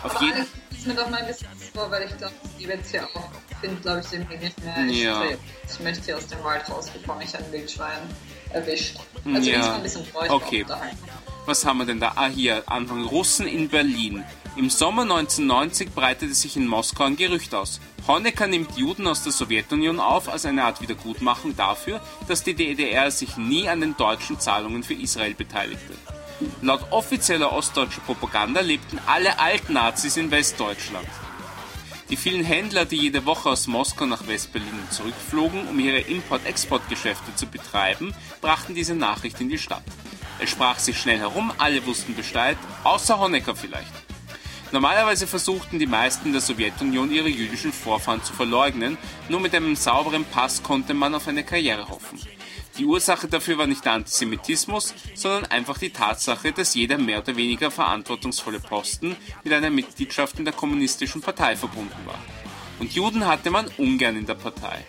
[SPEAKER 3] auf jeden
[SPEAKER 4] Alex, ist mir doch mal ein bisschen vor, weil ich glaube, die wird hier auch, finde, glaube ich, Weg nicht mehr. Ich,
[SPEAKER 3] Ja.
[SPEAKER 4] ich möchte hier aus dem Wald raus, bevor mich ein Wildschwein erwischt. Also
[SPEAKER 3] Ja.
[SPEAKER 4] ich bin ein bisschen traurig
[SPEAKER 3] Okay. Was haben wir denn da? Ah, hier, Anfang Russen in Berlin. Im Sommer 1990 breitete sich in Moskau ein Gerücht aus. Honecker nimmt Juden aus der Sowjetunion auf als eine Art Wiedergutmachung dafür, dass die DDR sich nie an den deutschen Zahlungen für Israel beteiligte. Laut offizieller ostdeutscher Propaganda lebten alle Altnazis in Westdeutschland. Die vielen Händler, die jede Woche aus Moskau nach Westberlin zurückflogen, um ihre Import-Export-Geschäfte zu betreiben, brachten diese Nachricht in die Stadt. Es sprach sich schnell herum, alle wussten Bescheid, außer Honecker vielleicht. Normalerweise versuchten die meisten der Sowjetunion ihre jüdischen Vorfahren zu verleugnen, nur mit einem sauberen Pass konnte man auf eine Karriere hoffen. Die Ursache dafür war nicht der Antisemitismus, sondern einfach die Tatsache, dass jeder mehr oder weniger verantwortungsvolle Posten mit einer Mitgliedschaft in der kommunistischen Partei verbunden war. Und Juden hatte man ungern in der Partei.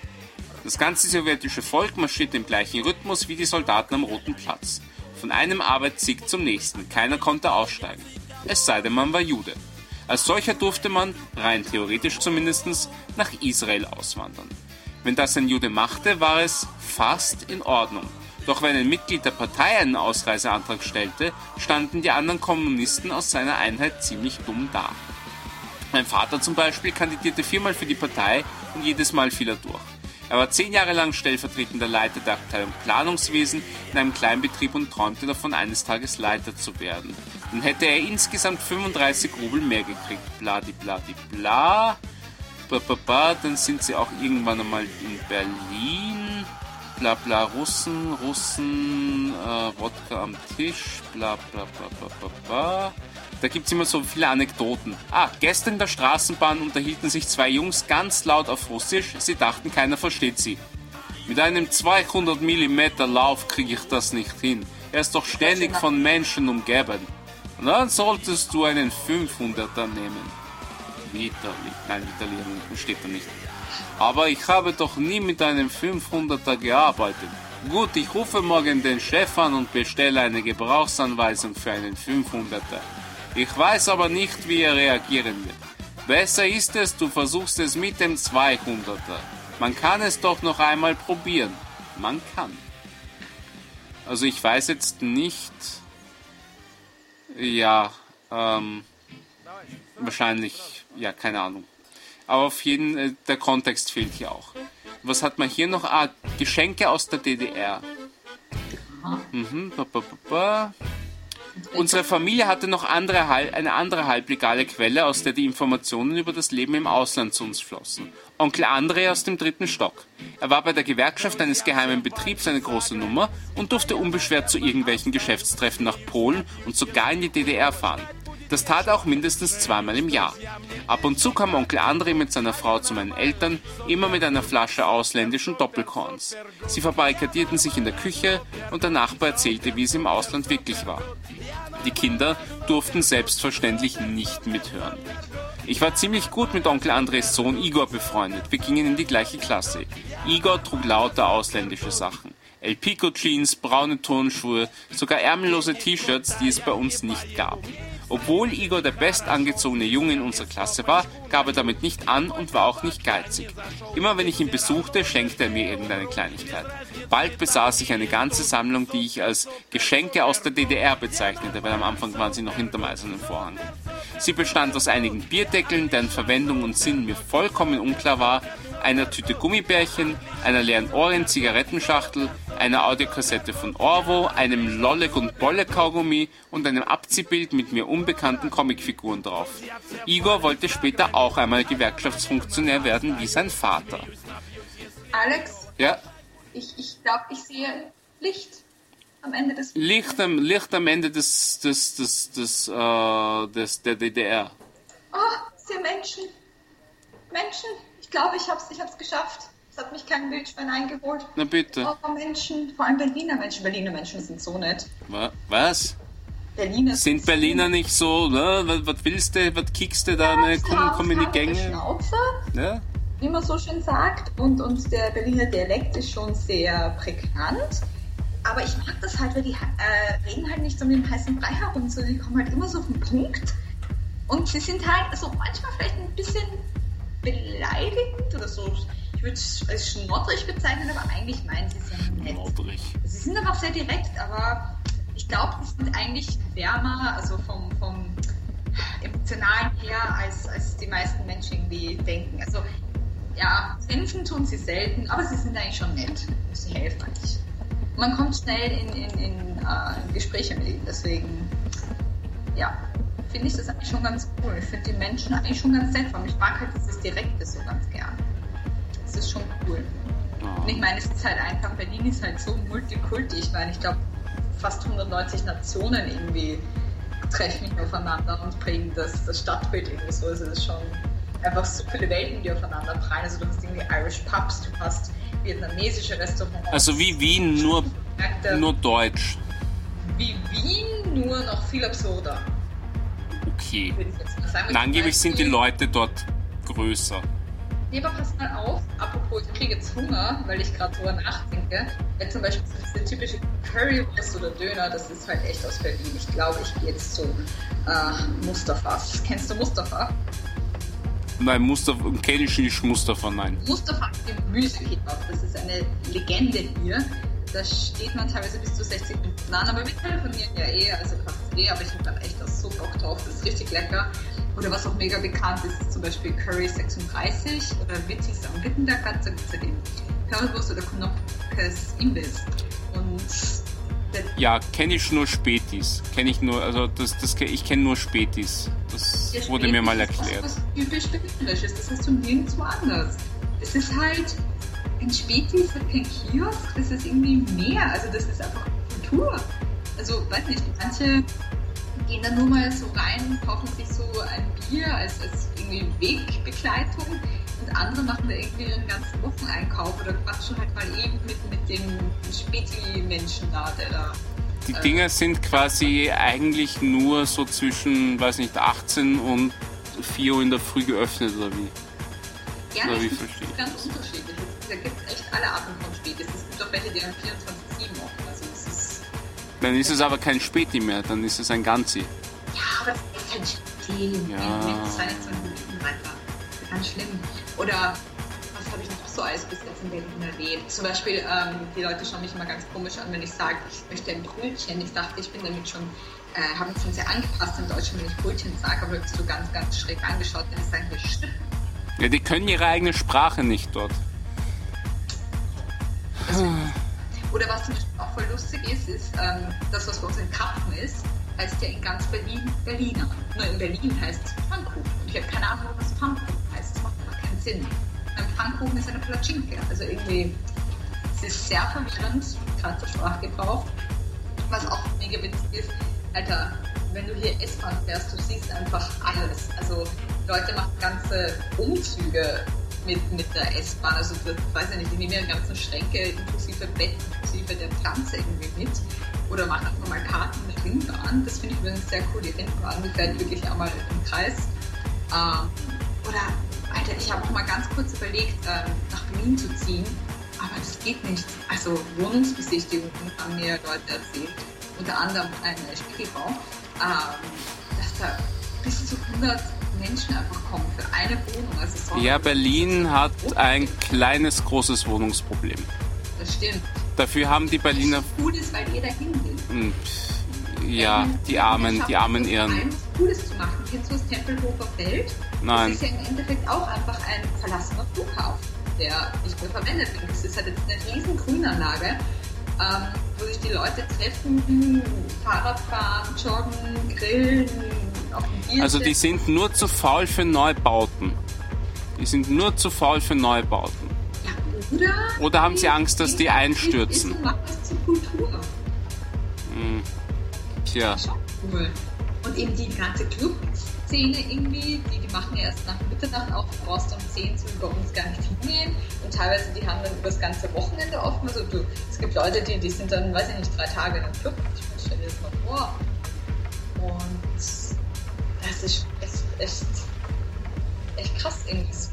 [SPEAKER 3] Das ganze sowjetische Volk marschierte im gleichen Rhythmus wie die Soldaten am Roten Platz. Von einem Arbeitssieg zum nächsten, keiner konnte aussteigen. Es sei denn, man war Jude. Als solcher durfte man, rein theoretisch zumindest, nach Israel auswandern. Wenn das ein Jude machte, war es fast in Ordnung. Doch wenn ein Mitglied der Partei einen Ausreiseantrag stellte, standen die anderen Kommunisten aus seiner Einheit ziemlich dumm da. Mein Vater zum Beispiel kandidierte viermal für die Partei und jedes Mal fiel er durch. Er war zehn Jahre lang stellvertretender Leiter der Abteilung Planungswesen in einem Kleinbetrieb und träumte davon, eines Tages Leiter zu werden. Dann hätte er insgesamt 35 Rubel mehr gekriegt. Bladi bladi bla. Ba, ba. Dann sind sie auch irgendwann einmal in Berlin. bla bla, Russen, Russen, äh, Wodka am Tisch, bla bla bla bla bla bla. Da gibt's immer so viele Anekdoten. Ah, gestern in der Straßenbahn unterhielten sich zwei Jungs ganz laut auf Russisch. Sie dachten, keiner versteht sie. Mit einem 200 mm Lauf kriege ich das nicht hin. Er ist doch ständig von Menschen umgeben. Und dann solltest du einen 500er nehmen. Vitali. Nein, Vitali steht da nicht. Aber ich habe doch nie mit einem 500er gearbeitet. Gut, ich rufe morgen den Chef an und bestelle eine Gebrauchsanweisung für einen 500er. Ich weiß aber nicht, wie er reagieren wird. Besser ist es, du versuchst es mit dem 200er. Man kann es doch noch einmal probieren. Man kann. Also ich weiß jetzt nicht. Ja, ähm, wahrscheinlich, ja, keine Ahnung. Aber auf jeden Fall, der Kontext fehlt hier auch. Was hat man hier noch? Ah, Geschenke aus der DDR. Mhm, ba, ba, ba, ba. Unsere Familie hatte noch andere, eine andere halblegale Quelle, aus der die Informationen über das Leben im Ausland zu uns flossen. Onkel André aus dem dritten Stock. Er war bei der Gewerkschaft eines geheimen Betriebs eine große Nummer und durfte unbeschwert zu irgendwelchen Geschäftstreffen nach Polen und sogar in die DDR fahren. Das tat er auch mindestens zweimal im Jahr. Ab und zu kam Onkel André mit seiner Frau zu meinen Eltern, immer mit einer Flasche ausländischen Doppelkorns. Sie verbarrikadierten sich in der Küche und der Nachbar erzählte, wie es im Ausland wirklich war. Die Kinder durften selbstverständlich nicht mithören. Ich war ziemlich gut mit Onkel Andres Sohn Igor befreundet. Wir gingen in die gleiche Klasse. Igor trug lauter ausländische Sachen. El Pico Jeans, braune Turnschuhe, sogar ärmellose T-Shirts, die es bei uns nicht gab. Obwohl Igor der bestangezogene Junge in unserer Klasse war, gab er damit nicht an und war auch nicht geizig. Immer wenn ich ihn besuchte, schenkte er mir irgendeine Kleinigkeit. Bald besaß ich eine ganze Sammlung, die ich als Geschenke aus der DDR bezeichnete, weil am Anfang waren sie noch hinterm eisernen Vorhang. Sie bestand aus einigen Bierdeckeln, deren Verwendung und Sinn mir vollkommen unklar war, einer Tüte Gummibärchen, einer leeren Ohren-Zigarettenschachtel, einer Audiokassette von Orwo, einem Lolleg und Bolle Kaugummi und einem Abziehbild mit mir unbekannten Comicfiguren drauf. Igor wollte später auch einmal Gewerkschaftsfunktionär werden wie sein Vater.
[SPEAKER 4] Alex?
[SPEAKER 3] Ja?
[SPEAKER 4] Ich, ich glaube, ich sehe Licht am Ende des
[SPEAKER 3] Licht am, Licht am Ende des, des, des, des, äh, des der DDR.
[SPEAKER 4] Oh, ich sehe Menschen. Menschen. Ich glaube, ich habe es ich hab's geschafft. Es hat mich kein Wildschwein eingeholt.
[SPEAKER 3] Na bitte.
[SPEAKER 4] Oh, Menschen, vor allem Berliner Menschen. Berliner Menschen sind so nett.
[SPEAKER 3] Wa- Was?
[SPEAKER 4] Berliner
[SPEAKER 3] Sind Berliner nicht so, ne? was, was willst du, was kickst du da, ne?
[SPEAKER 4] Sie
[SPEAKER 3] komm, komm in die Gänge.
[SPEAKER 4] Schnauze,
[SPEAKER 3] Ja?
[SPEAKER 4] wie man so schön sagt. Und, und der Berliner Dialekt ist schon sehr prägnant. Aber ich mag das halt, weil die äh, reden halt nicht so mit dem heißen Brei herum, sondern die kommen halt immer so auf den Punkt. Und sie sind halt also manchmal vielleicht ein bisschen beleidigend oder so. Ich würde es als schnottrig bezeichnen, aber eigentlich meinen sie es ja nett.
[SPEAKER 3] Modrig.
[SPEAKER 4] Sie sind aber auch sehr direkt, aber ich glaube, die sind eigentlich wärmer, also vom, vom emotionalen her, als, als die meisten Menschen irgendwie denken. Also ja, kämpfen tun sie selten, aber sie sind eigentlich schon nett. Sie helfen eigentlich. Man kommt schnell in, in, in äh, Gespräche mit ihnen, deswegen ja, finde ich das eigentlich schon ganz cool. Ich finde die Menschen eigentlich schon ganz nett, weil ich mag halt dieses Direkte so ganz gern. Das ist schon cool. Und ich meine, es ist halt einfach, Berlin ist halt so multikulti. Ich meine, ich glaube, fast 190 Nationen irgendwie treffen aufeinander und bringen das, das Stadtbild irgendwie so. Also es ist schon einfach so viele Welten, die aufeinander prallen. Also du hast irgendwie Irish Pubs, du hast vietnamesische Restaurants.
[SPEAKER 3] Also wie Wien, nur,
[SPEAKER 4] Märkte.
[SPEAKER 3] nur Deutsch.
[SPEAKER 4] wie Wien, nur noch viel absurder,
[SPEAKER 3] Okay.
[SPEAKER 4] sagen.
[SPEAKER 3] Und angeblich sind die Leute dort größer.
[SPEAKER 4] Nee, aber pass mal auf, apropos, ich kriege jetzt Hunger, weil ich gerade drüber nachdenke. Ja, zum Beispiel diese typische Currywurst oder Döner, das ist halt echt aus Berlin. Ich glaube, ich gehe jetzt zu äh, Mustafas. Kennst du Mustafa?
[SPEAKER 3] Nein, Mustafa, kenne ich nicht Mustafa, nein.
[SPEAKER 4] Mustafa Gemüsekebab, das ist eine Legende hier. Da steht man teilweise bis zu 60 Minuten an, aber wir telefonieren ja eh, also passt eh, aber ich habe da echt so Bock drauf, das ist richtig lecker. Oder was auch mega bekannt ist, ist zum Beispiel Curry 36 oder Wittis am Wittenberg, da gibt es ja den Currywurst oder Knopkes Imbiss. Und
[SPEAKER 3] Ja, kenne ich nur Spätis. Kenne ich nur, also das, das, ich kenne nur Spätis. Das
[SPEAKER 4] Der
[SPEAKER 3] wurde mir mal
[SPEAKER 4] Spätis ist
[SPEAKER 3] erklärt.
[SPEAKER 4] Was, was typisch Berlinerisches, das hast du nirgendwo anders. Es ist halt ein Späti ist halt kein Kiosk, das ist irgendwie mehr. Also das ist einfach Kultur. Also, weiß nicht, manche gehen dann nur mal so rein, kaufen sich so ein Bier als, als irgendwie Wegbegleitung und andere machen da irgendwie ihren ganzen Wocheneinkauf oder quatschen halt mal eben mit, mit dem Späti-Menschen da, der da
[SPEAKER 3] Die Dinger sind quasi eigentlich nur so zwischen, weiß nicht, 18 und 4 Uhr in der Früh geöffnet oder wie?
[SPEAKER 4] Ja,
[SPEAKER 3] Oder wie
[SPEAKER 4] das
[SPEAKER 3] verstehe ich
[SPEAKER 4] ist ganz unterschiedlich. Da gibt es echt alle Arten von Spätis. Es gibt auch welche, die haben 24-7
[SPEAKER 3] Dann ist es aber kein Späti mehr, dann ist es ein Ganzi.
[SPEAKER 4] ja, aber das ist halt Späti.
[SPEAKER 3] Ja.
[SPEAKER 4] Das war nicht so ein weiter. Ganz schlimm. Oder was habe ich noch so alles bis jetzt in Berlin erlebt? Zum Beispiel, ähm, die Leute schauen mich immer ganz komisch an, wenn ich sage, ich möchte ein Brötchen. Ich dachte, ich bin damit schon, äh, habe mich schon sehr angepasst in Deutschland, wenn ich Brötchen sage, aber bist du ganz, ganz schräg angeschaut, wenn ich sage, hier Schnippen.
[SPEAKER 3] Ja, die können ihre eigene Sprache nicht dort.
[SPEAKER 4] Oder was zum Beispiel auch voll lustig ist, ist ähm, das, was bei uns in Karpfen ist, heißt ja in ganz Berlin Berliner. Nur in Berlin heißt es Pfannkuchen. Und ich habe keine Ahnung, was Pfannkuchen heißt. Das macht aber keinen Sinn. Ein Pfannkuchen ist eine Platschinke. Also irgendwie, es ist sehr verwirrend, gerade der Sprachgebrauch. Was auch mega witzig ist, Alter, wenn du hier S-Bahn fährst, du siehst einfach alles. Also Leute machen ganze Umzüge mit, mit der S-Bahn. Also das, weiß ich nicht, die nehmen ihre ganzen Schränke inklusive Bett, inklusive der Pflanze irgendwie mit. Oder machen einfach mal Karten mit Ringbahn. Das finde ich übrigens sehr cool. Die Ringbahn, die fährt wirklich einmal im Kreis. Ähm, oder, Alter, ich habe auch mal ganz kurz überlegt, ähm, nach Berlin zu ziehen. Aber das geht nicht. Also Wohnungsbesichtigungen haben mir Leute erzählt. Unter anderem eine Spiegelbau. Ähm, dass da bis zu 100 Menschen einfach kommen für eine Wohnung. Also
[SPEAKER 3] Ja, Berlin hat ein kleines, großes Wohnungsproblem.
[SPEAKER 4] Das stimmt.
[SPEAKER 3] Dafür haben die Berliner,
[SPEAKER 4] Was cool ist, weil jeder hin will.
[SPEAKER 3] hm, ja, die armen, die armen Irren.
[SPEAKER 4] Cooles zu machen. Kennst du das Tempelhofer Feld?
[SPEAKER 3] Nein.
[SPEAKER 4] Das ist ja im Endeffekt auch einfach ein verlassener Flughafen, der nicht mehr verwendet wird. Das ist halt jetzt eine riesen Grünanlage, ähm, wo sich die Leute treffen, Fahrrad fahren, joggen, grillen, auf dem Bier
[SPEAKER 3] Also die sind nur zu faul für Neubauten. Die sind nur zu faul für Neubauten.
[SPEAKER 4] Ja, oder?
[SPEAKER 3] Oder haben sie Angst, dass die einstürzen?
[SPEAKER 4] Ist macht das zur Kultur.
[SPEAKER 3] Tja,
[SPEAKER 4] Schon cool. Und eben die ganze Clubszene irgendwie, die, die machen erst nach Mitternacht auf, du brauchst um 10 zu bei uns gar nicht hingehen. Und teilweise, die haben dann über das ganze Wochenende offen. Also du, es gibt Leute, die, die sind dann, weiß ich nicht, drei Tage in einem Club. Ich meine, stell dir das mal vor. Und das ist echt, echt, echt krass irgendwie so.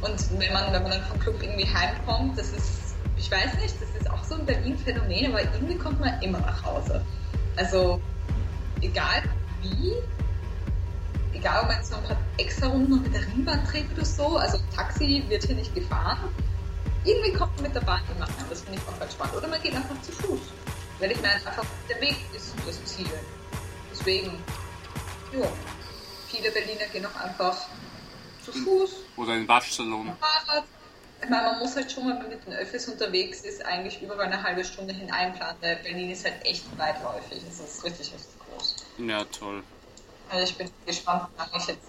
[SPEAKER 4] Und wenn man, wenn man dann vom Club irgendwie heimkommt, das ist, ich weiß nicht, das ist auch so ein Berlin-Phänomen, aber irgendwie kommt man immer nach Hause. Also, egal wie, egal ob man so ein paar extra Runden noch mit der Ringbahn dreht oder so, also Taxi wird hier nicht gefahren, irgendwie kommt man mit der Bahn immer an. Das finde ich auch ganz spannend. Oder man geht einfach zu Fuß. Weil ich meine, einfach der Weg ist das Ziel. Deswegen, ja, viele Berliner gehen auch einfach zu Fuß,
[SPEAKER 3] oder ein Waschsalon.
[SPEAKER 4] Fahrrad. Ich meine, man muss halt schon, wenn man mit den Öffis unterwegs ist, eigentlich überall eine halbe Stunde hineinplanen. Berlin ist halt echt weitläufig. Es ist richtig, richtig groß.
[SPEAKER 3] Ja, toll.
[SPEAKER 4] Also ich bin gespannt, wie lange ich jetzt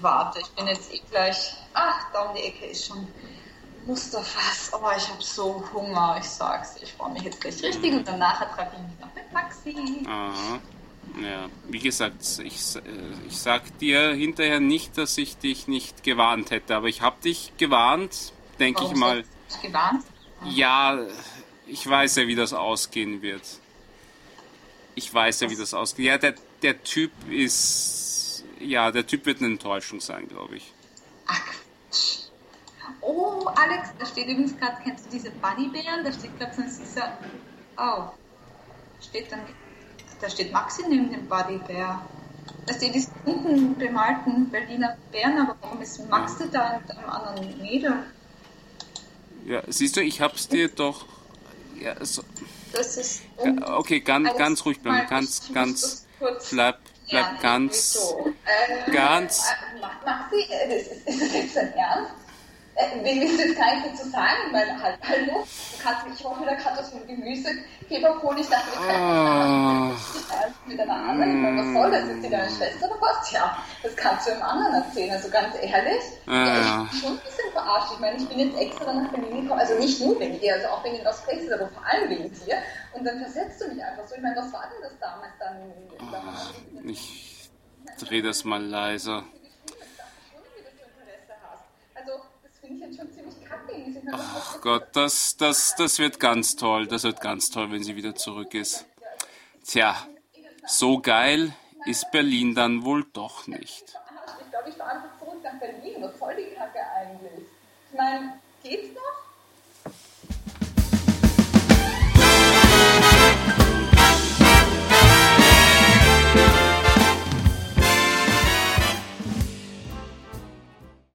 [SPEAKER 4] warte. Ich bin jetzt eh gleich. Ach, da um die Ecke ist schon Musterfass. Oh, ich habe so Hunger. Ich sag's. Ich freue mich jetzt gleich richtig und danach treffe ich mich noch mit Taxi.
[SPEAKER 3] Aha. Ja, wie gesagt, ich, äh, ich sag dir hinterher nicht, dass ich dich nicht gewarnt hätte, aber ich habe dich gewarnt, denke ich mal.
[SPEAKER 4] sollst du dich gewarnt?
[SPEAKER 3] Ja, ich weiß ja, wie das ausgehen wird. Ich weiß ja, wie das ausgeht. Ja, der, der Typ ist. Ja, der Typ wird eine Enttäuschung sein, glaube ich.
[SPEAKER 4] Ach, Quatsch. Oh, Alex, da steht übrigens gerade, kennst du diese Buddybären? Da steht gerade so ein süßer. Oh. Steht dann. Da steht Maxi neben dem Buddybär. Da steht diese unten bemalten Berliner Bären, aber warum ist Maxi da mit einem anderen Mädel?
[SPEAKER 3] Ja, siehst du, ich hab's dir doch. Ja, so,
[SPEAKER 4] Das ist.
[SPEAKER 3] ja, okay, ganz, ganz ruhig bleiben. Ganz, ganz.
[SPEAKER 4] Kurz
[SPEAKER 3] Bleib, bleib
[SPEAKER 4] lernen,
[SPEAKER 3] ganz.
[SPEAKER 4] so. Äh,
[SPEAKER 3] ganz-
[SPEAKER 4] äh, Maxi, äh, das ist, ist das jetzt dein Ernst? Wem ist jetzt gar nicht zu sagen? Ich meine, halt, hallo, du kannst mich, ich hoffe, da gerade was mit Gemüse, Februarkohl, ich dachte, wir können
[SPEAKER 3] Ah.
[SPEAKER 4] mit einer anderen. Ich meine, was soll das? Ist die deine Schwester oder was? Ja, das kannst du dem anderen erzählen. Also ganz ehrlich,
[SPEAKER 3] Ah,
[SPEAKER 4] ja, ich bin schon ein bisschen verarscht. Ich meine, ich bin jetzt extra nach Berlin gekommen, also nicht nur wegen dir, also auch wegen den Lost Places, aber vor allem wegen dir. Und dann versetzt du mich einfach so. Ich meine, was war denn das damals dann? in-
[SPEAKER 3] Ich dreh das mal leiser.
[SPEAKER 4] Jetzt schon ziemlich kacke.
[SPEAKER 3] Ach Gott, das, das, das wird ganz toll. Das wird ganz toll, wenn sie wieder zurück ist. Tja, so geil ist Berlin dann wohl doch nicht.
[SPEAKER 4] verarscht. Ich glaube, ich fahre einfach zurück nach Berlin. Was soll die Kacke eigentlich? Ich meine, geht's noch?